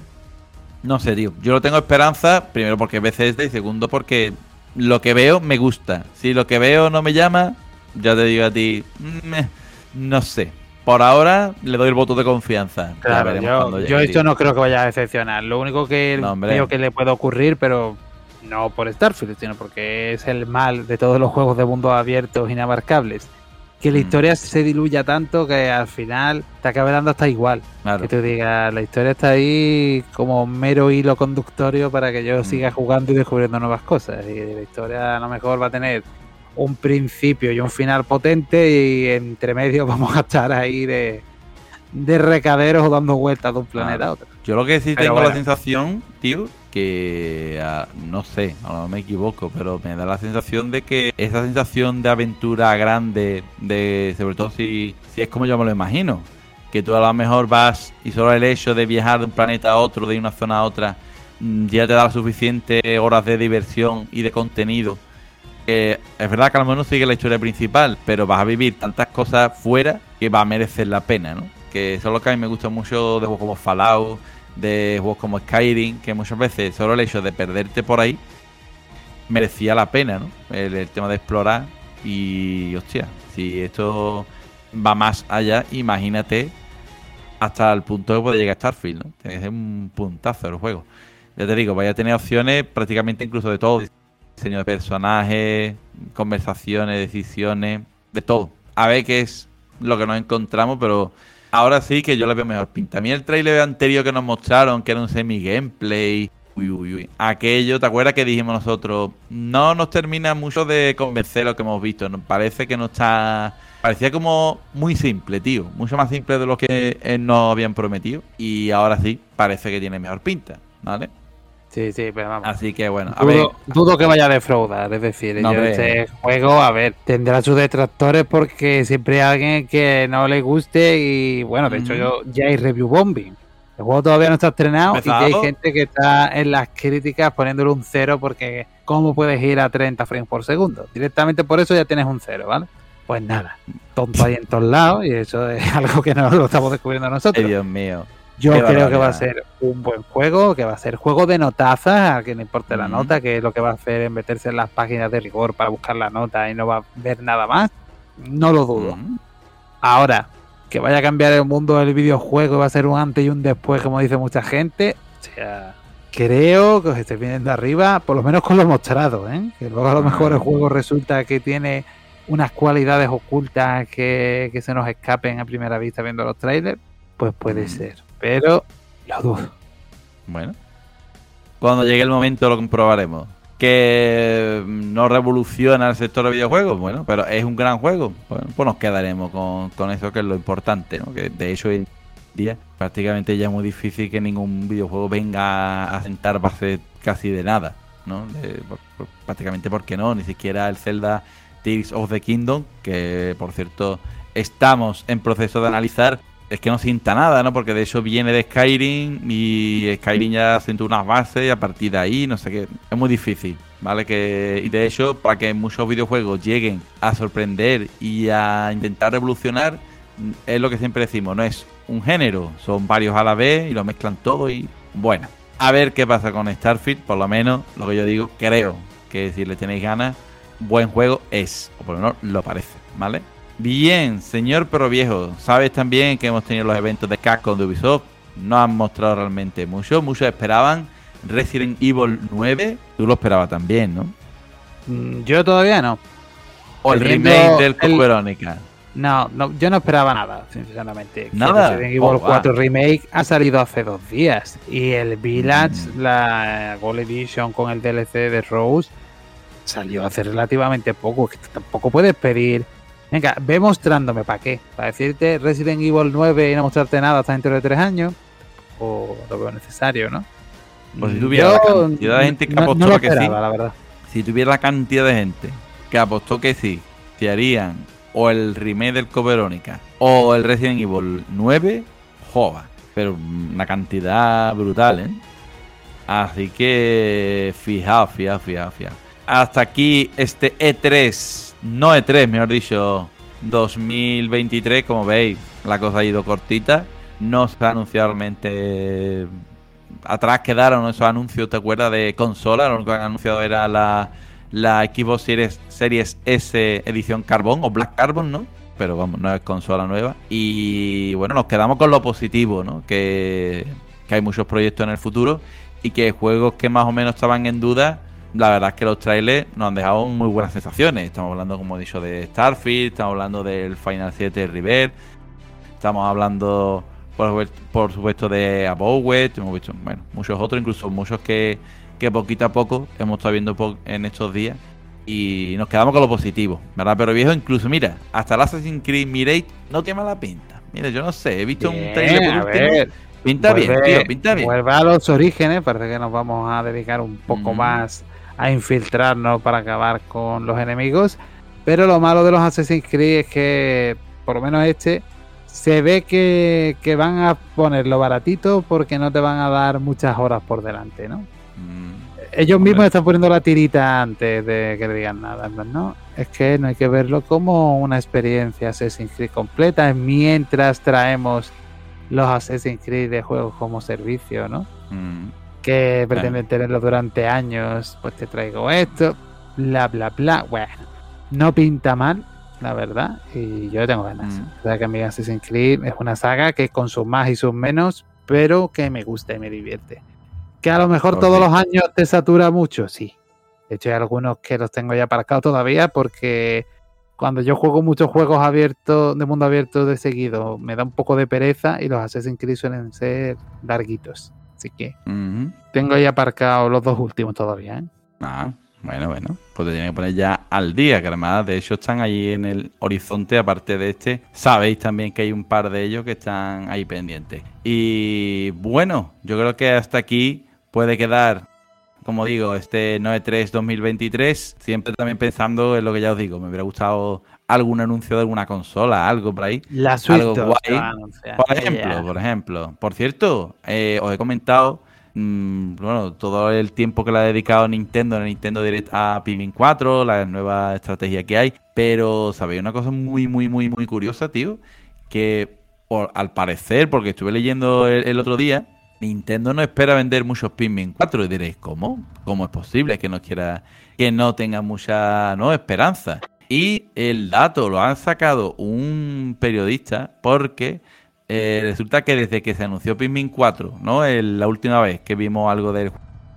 no sé, tío. Yo lo tengo esperanza, primero porque es Bethesda y segundo porque lo que veo me gusta. Si lo que veo no me llama, ya te digo a ti, no sé. Por ahora le doy el voto de confianza. yo, esto no creo que vaya a decepcionar. Lo único que creo que le puede ocurrir, pero no por Starfield, sino porque es el mal de todos los juegos de mundo abiertos inabarcables que la mm. historia se diluya tanto que al final te acabe dando hasta igual. Que tú digas, la historia está ahí como mero hilo conductorio para que yo mm. siga jugando y descubriendo nuevas cosas. Y la historia a lo mejor va a tener un principio y un final potente y entre medio vamos a estar ahí de, de recaderos dando vueltas de un planeta a otro. Yo lo que sí tengo la sensación, tío, que ah, no sé, no me equivoco, pero me da la sensación de que esa sensación de aventura grande, de sobre todo si, si es como yo me lo imagino, que tú a lo mejor vas y solo el hecho de viajar de un planeta a otro, de una zona a otra, mm, ya te da suficientes horas de diversión y de contenido. es verdad que a lo mejor no sigue la historia principal, pero vas a vivir tantas cosas fuera que va a merecer la pena, ¿no? Que eso es lo que a mí me gusta mucho de juegos como Fallout, de juegos como Skyrim, que muchas veces solo el hecho de perderte por ahí merecía la pena, ¿no? El, tema de explorar y, hostia, si esto va más allá, imagínate hasta el punto que puede llegar Starfield, ¿no? Es un puntazo el juego. ya te digo, vaya a tener opciones prácticamente incluso de todo. Diseño de personajes, conversaciones, decisiones, de todo. A ver qué es lo que nos encontramos, pero ahora sí que yo le veo mejor pinta. A mí el trailer anterior que nos mostraron, que era un semi-gameplay, uy, uy, uy, aquello, ¿te acuerdas que dijimos nosotros? No nos termina mucho de convencer lo que hemos visto. Parece que no está parecía como muy simple, tío. Mucho más simple de lo que nos habían prometido. Y ahora sí, parece que tiene mejor pinta, ¿vale? Sí, sí, pero vamos. Así que bueno, a dudo, ver. Dudo que vaya a defraudar, es decir, este juego, a ver, tendrá sus detractores porque siempre hay alguien que no le guste y bueno, de hecho yo ya hay review bombing. El juego todavía no está estrenado y hay gente que está en las críticas poniéndole un cero porque ¿cómo puedes ir a 30 frames por segundo? Directamente por eso ya tienes un cero, ¿vale? Pues nada, tonto ahí en todos lados y eso es algo que no lo estamos descubriendo nosotros. Dios mío. Yo creo que va a ser un buen juego, que va a ser juego de notazas, a quien le importe la nota, que lo que va a hacer es meterse en las páginas de rigor para buscar la nota y no va a ver nada más. No lo dudo. Ahora, que vaya a cambiar el mundo del videojuego y va a ser un antes y un después, como dice mucha gente, o sea, creo que os esté viendo arriba, por lo menos con lo mostrado, ¿eh? que luego a lo mejor el juego resulta que tiene unas cualidades ocultas que, que se nos escapen a primera vista viendo los trailers, pues puede ser pero lo dudo. Bueno, cuando llegue el momento lo comprobaremos. Que no revoluciona el sector de videojuegos, bueno, pero es un gran juego. Bueno, pues nos quedaremos con, eso que es lo importante, ¿no? Que de hecho hoy en día prácticamente ya es muy difícil que ningún videojuego venga a sentar base casi de nada, ¿no? prácticamente porque no, ni siquiera el Zelda Tears of the Kingdom, que por cierto estamos en proceso de analizar es que no sienta nada, ¿no? Porque de hecho viene de Skyrim y Skyrim ya sentó unas bases y a partir de ahí, no sé qué, es muy difícil, ¿vale? Que, y de hecho, para que muchos videojuegos lleguen a sorprender y a intentar revolucionar, es lo que siempre decimos, no es un género, son varios a la vez y lo mezclan todo y bueno. A ver qué pasa con Starfield, por lo menos lo que yo digo, creo que si le tenéis ganas, buen juego es, o por lo menos lo parece, ¿vale? Bien, señor Pero Viejo, sabes también que hemos tenido los eventos de Capcom de Ubisoft. No han mostrado realmente mucho. Muchos esperaban Resident Evil 9. Tú lo esperabas también, ¿no? Mm, yo todavía no. O el remake del Code Verónica. No, no, yo no esperaba nada, sinceramente. Nada. Resident Evil 4 Remake ha salido hace dos días. Y el Village, mm. la Gold Edition con el DLC de Rose, salió hace relativamente poco. Que tampoco puedes pedir Venga, ve mostrándome, ¿para qué? ¿Para decirte Resident Evil 9 y no mostrarte nada hasta dentro de tres años? O lo veo necesario, ¿no? Pues si tuviera la cantidad de gente que apostó que sí, la verdad. si tuviera la cantidad de gente que apostó que sí, te harían o el remake del Coverónica o el Resident Evil 9, joda. Pero una cantidad brutal, ¿eh? Así que fijaos, fijaos, fijaos, fijaos. Hasta aquí este E3 no E3, mejor dicho, 2023, como veis, la cosa ha ido cortita. No se ha anunciado realmente. Atrás quedaron esos anuncios, ¿te acuerdas? De consola. Lo que han anunciado era la, la Xbox Series, Series S edición Carbon o Black Carbon, ¿no? Pero vamos, no es consola nueva. Y bueno, nos quedamos con lo positivo, ¿no? Que, que hay muchos proyectos en el futuro y que juegos que más o menos estaban en duda la verdad es que los trailers nos han dejado muy buenas sensaciones. Estamos hablando, como he dicho, de Starfield, estamos hablando del Final 7 River, estamos hablando, por, supuesto, de Abowet, hemos visto, bueno, muchos otros, incluso muchos que, que poquito a poco hemos estado viendo en estos días. Y nos quedamos con lo positivo, ¿verdad? Pero viejo, incluso, mira, hasta el Assassin's Creed Mirage no tiene mala pinta. Mira, yo no sé, he visto un trailer por último. Pinta bien, tío, pinta bien. Vuelve a los orígenes, parece que nos vamos a dedicar un poco mm. más a infiltrarnos para acabar con los enemigos. Pero lo malo de los Assassin's Creed es que, por lo menos este, se ve que, van a ponerlo baratito porque no te van a dar muchas horas por delante, ¿no? Mm. Ellos mismos están poniendo la tirita antes de que le digan nada, ¿no? Es que no hay que verlo como una experiencia Assassin's Creed completa mientras traemos los Assassin's Creed de juegos como servicio, ¿no? Mm que pretenden tenerlo durante años, pues te traigo esto, bla, bla, bla. Bueno, no pinta mal, la verdad, y yo tengo ganas. Mm. O sea que mi Assassin's Creed es una saga que con sus más y sus menos, pero que me gusta y me divierte. Que a lo mejor todos los años te satura mucho, sí. De hecho, hay algunos que los tengo ya aparcados todavía porque cuando yo juego muchos juegos abiertos, de mundo abierto de seguido, me da un poco de pereza y los Assassin's Creed suelen ser larguitos. Así que tengo ahí aparcados los dos últimos todavía. ¿eh? Ah, bueno, bueno. Pues te tienen que poner ya al día, que además de hecho están ahí en el horizonte, aparte de este. Sabéis también que hay un par de ellos que están ahí pendientes. Y bueno, yo creo que hasta aquí puede quedar como digo, este 9.3 2023, siempre también pensando en lo que ya os digo, me hubiera gustado algún anuncio de alguna consola, algo por ahí. La algo guay. Por ejemplo, por ejemplo. Por cierto, eh, os he comentado mm, bueno, todo el tiempo que le ha dedicado Nintendo en Nintendo Direct a Pikmin 4, la nueva estrategia que hay, pero sabéis una cosa muy, muy, muy, muy curiosa, tío, que al parecer, porque estuve leyendo el otro día, Nintendo no espera vender muchos Pikmin 4 y diréis, ¿cómo? ¿Cómo es posible que no quiera que no tenga mucha no esperanza? Y el dato lo han sacado un periodista porque eh, resulta que desde que se anunció Pikmin 4, ¿no? la última vez que vimos algo del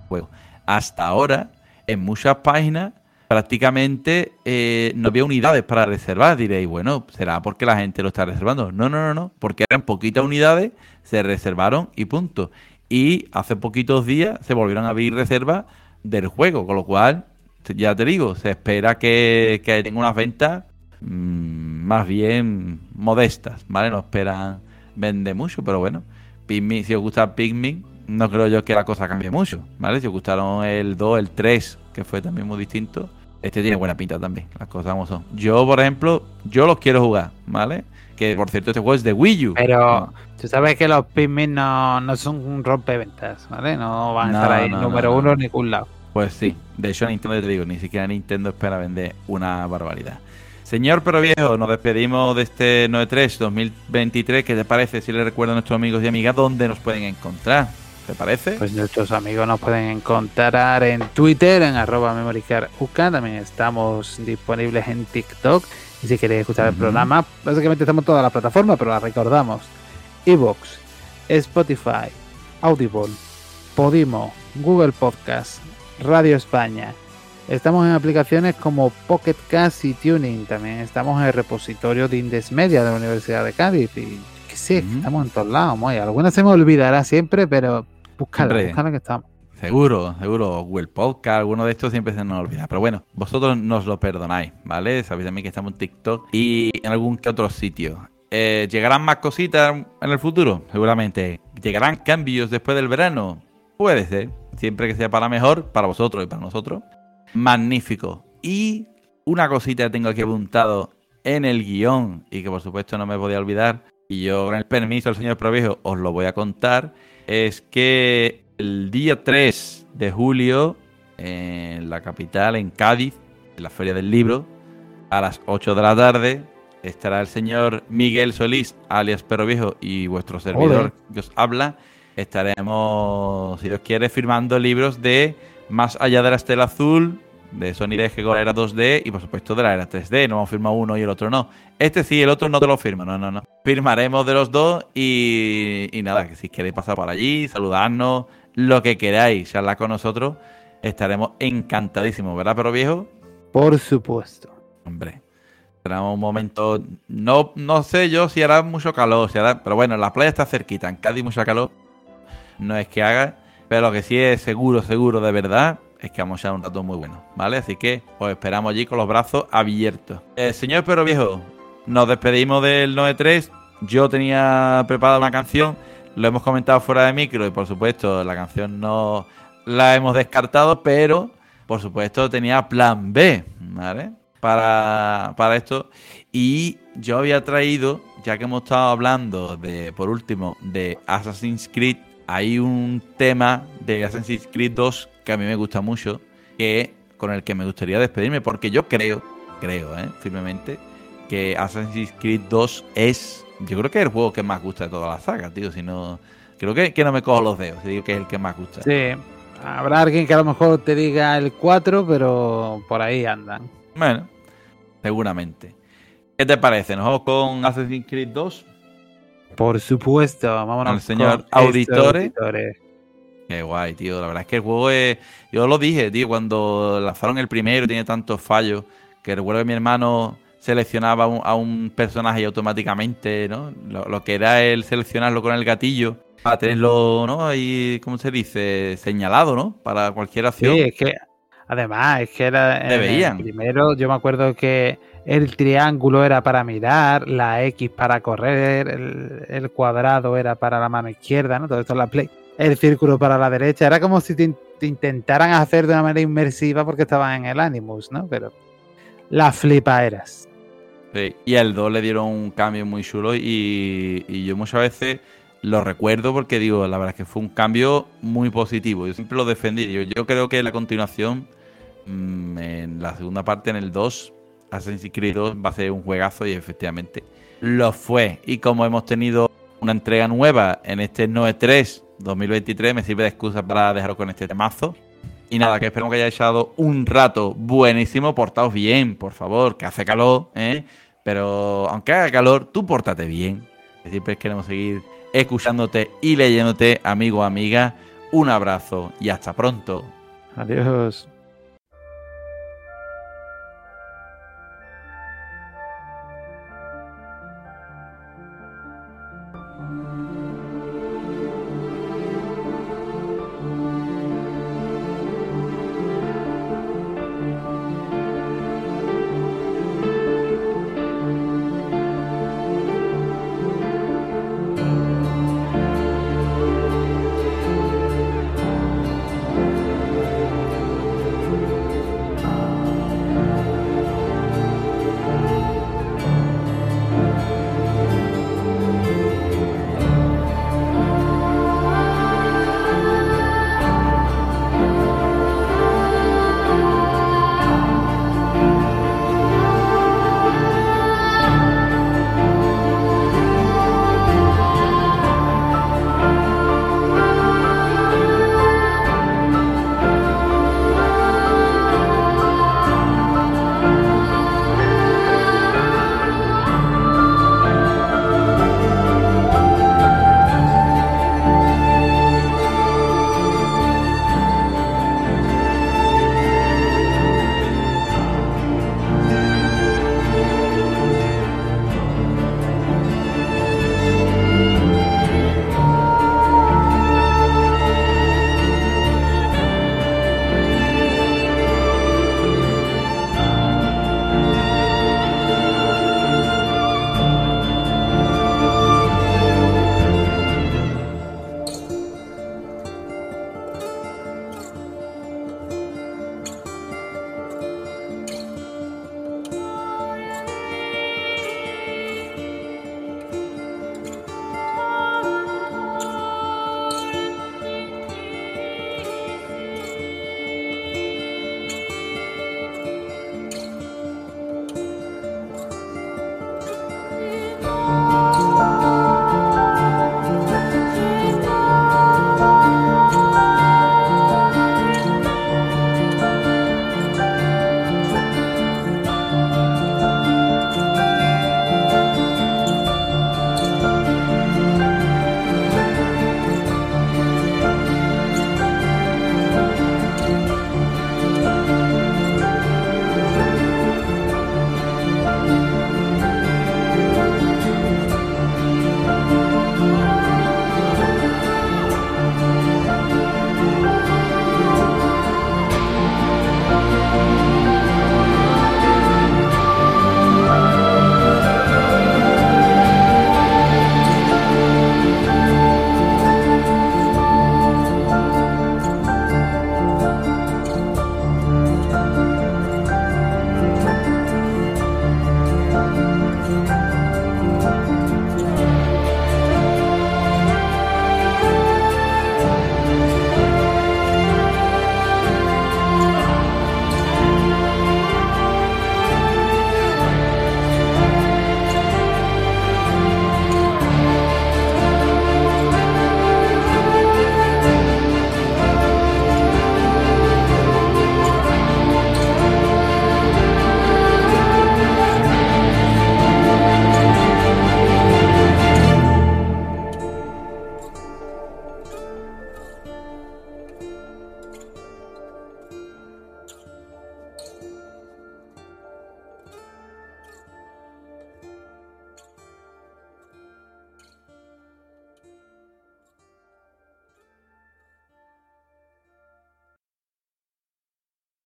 juego, hasta ahora, en muchas páginas prácticamente eh, no había unidades para reservar. Diréis, bueno, será porque la gente lo está reservando. No, no, no, no, porque eran poquitas unidades, se reservaron y punto. Y hace poquitos días se volvieron a abrir reservas del juego, con lo cual, ya te digo, se espera que, tenga unas ventas mm, más bien modestas, ¿vale? No esperan vender mucho, pero bueno, Pikmin, si os gusta Pikmin, no creo yo que la cosa cambie mucho, ¿vale? Si os gustaron el 2, el 3, que fue también muy distinto, este tiene buena pinta también, las cosas como son. Yo, por ejemplo, yo los quiero jugar, ¿vale? Que por cierto, este juego es de Wii U. Pero tú sabes que los Pikmin no, no son un rompeventas, ¿vale? No van a estar ahí número uno en ningún lado. Pues sí, de hecho Nintendo te digo, ni siquiera Nintendo espera vender una barbaridad. Señor Pero Viejo, nos despedimos de este 93 2023. ¿Qué te parece si le recuerdo a nuestros amigos y amigas dónde nos pueden encontrar? ¿Te parece? Pues nuestros amigos nos pueden encontrar en Twitter, en arroba. También estamos disponibles en TikTok. Y si queréis escuchar el programa, básicamente estamos en todas las plataformas, pero las recordamos. Evox, Spotify, Audible, Podimo, Google Podcast, Radio España. Estamos en aplicaciones como Pocket Cast y Tuning. También estamos en el repositorio de Indesmedia de la Universidad de Cádiz. Y que sí, estamos en todos lados. Algunas se me olvidará siempre, pero búscalo que estamos. Seguro, seguro. Google Podcast, alguno de estos siempre se nos olvida. Pero bueno, vosotros nos lo perdonáis, ¿vale? Sabéis también que estamos en TikTok y en algún que otro sitio. Eh, ¿Llegarán más cositas en el futuro? Seguramente. ¿Llegarán cambios después del verano? Puede ser. Siempre que sea para mejor, para vosotros y para nosotros. Magnífico. Y una cosita que tengo aquí apuntado en el guion y que por supuesto no me podía olvidar. Y yo, con el permiso del señor Provejo, os lo voy a contar es que el día 3 de julio, en la capital, en Cádiz, en la Feria del Libro, a las 8 de la tarde, estará el señor Miguel Solís, alias Perro Viejo, y vuestro servidor que os habla. Estaremos, si Dios quiere, firmando libros de Más allá de la estela azul, de Sony con la era 2D y por supuesto de la era 3D. No vamos a firmar uno y el otro no. Este sí, el otro no te lo firma, no, no, no. Firmaremos de los dos y, nada, que si queréis pasar por allí, saludarnos, lo que queráis, charlar con nosotros, estaremos encantadísimos, ¿verdad, pero viejo? Por supuesto. Hombre, será un momento, no, no sé yo si hará mucho calor, si hará, pero bueno, la playa está cerquita, en Cádiz mucho calor, no es que haga, pero lo que sí es seguro, seguro de verdad, es que vamos a un rato muy bueno, ¿vale? Así que os esperamos allí con los brazos abiertos. Eh, señor Pero Viejo, nos despedimos del 9-3. Yo tenía preparada una canción, lo hemos comentado fuera de micro y por supuesto la canción no la hemos descartado, pero por supuesto tenía plan B, ¿vale? Para, para esto. Y yo había traído, ya que hemos estado hablando de, por último, de Assassin's Creed, hay un tema de Assassin's Creed 2 que a mí me gusta mucho, que con el que me gustaría despedirme, porque yo creo, creo, ¿eh? firmemente, que Assassin's Creed 2 es, yo creo que es el juego que más gusta de toda la saga, tío, si no, creo que, que no me cojo los dedos, si digo que es el que más gusta. Sí, habrá alguien que a lo mejor te diga el 4, pero por ahí andan. Bueno, seguramente. ¿Qué te parece? ¿Nos vamos con Assassin's Creed 2? Por supuesto, vámonos al señor Auditore. Qué guay, tío. La verdad es que el juego es. Yo lo dije, tío, cuando lanzaron el primero tiene tantos fallos que recuerdo que mi hermano seleccionaba a un personaje y automáticamente, ¿no? Lo, que era el seleccionarlo con el gatillo para tenerlo, ¿no? Ahí, ¿cómo se dice? Señalado, ¿no? Para cualquier acción. Sí, es que además es que era el primero, yo me acuerdo que el triángulo era para mirar, la X para correr, el, cuadrado era para la mano izquierda, ¿no? Todo esto en la Play. El círculo para la derecha. Era como si te, intentaran hacer de una manera inmersiva porque estaban en el Animus, ¿no? Pero la flipa eras. Sí, y al 2 le dieron un cambio muy chulo y, yo muchas veces lo recuerdo porque digo, la verdad es que fue un cambio muy positivo. Yo siempre lo defendí. Yo, yo creo que la continuación, mm, en la segunda parte, en el 2, Assassin's Creed 2 va a ser un juegazo y efectivamente lo fue. Y como hemos tenido una entrega nueva en este 9-3 2023, me sirve de excusa para dejaros con este temazo. Y nada, que espero que hayáis echado un rato buenísimo. Portaos bien, por favor, que hace calor, ¿eh? Pero aunque haga calor, tú pórtate bien. Siempre queremos seguir escuchándote y leyéndote, amigo, amiga. Un abrazo y hasta pronto. Adiós.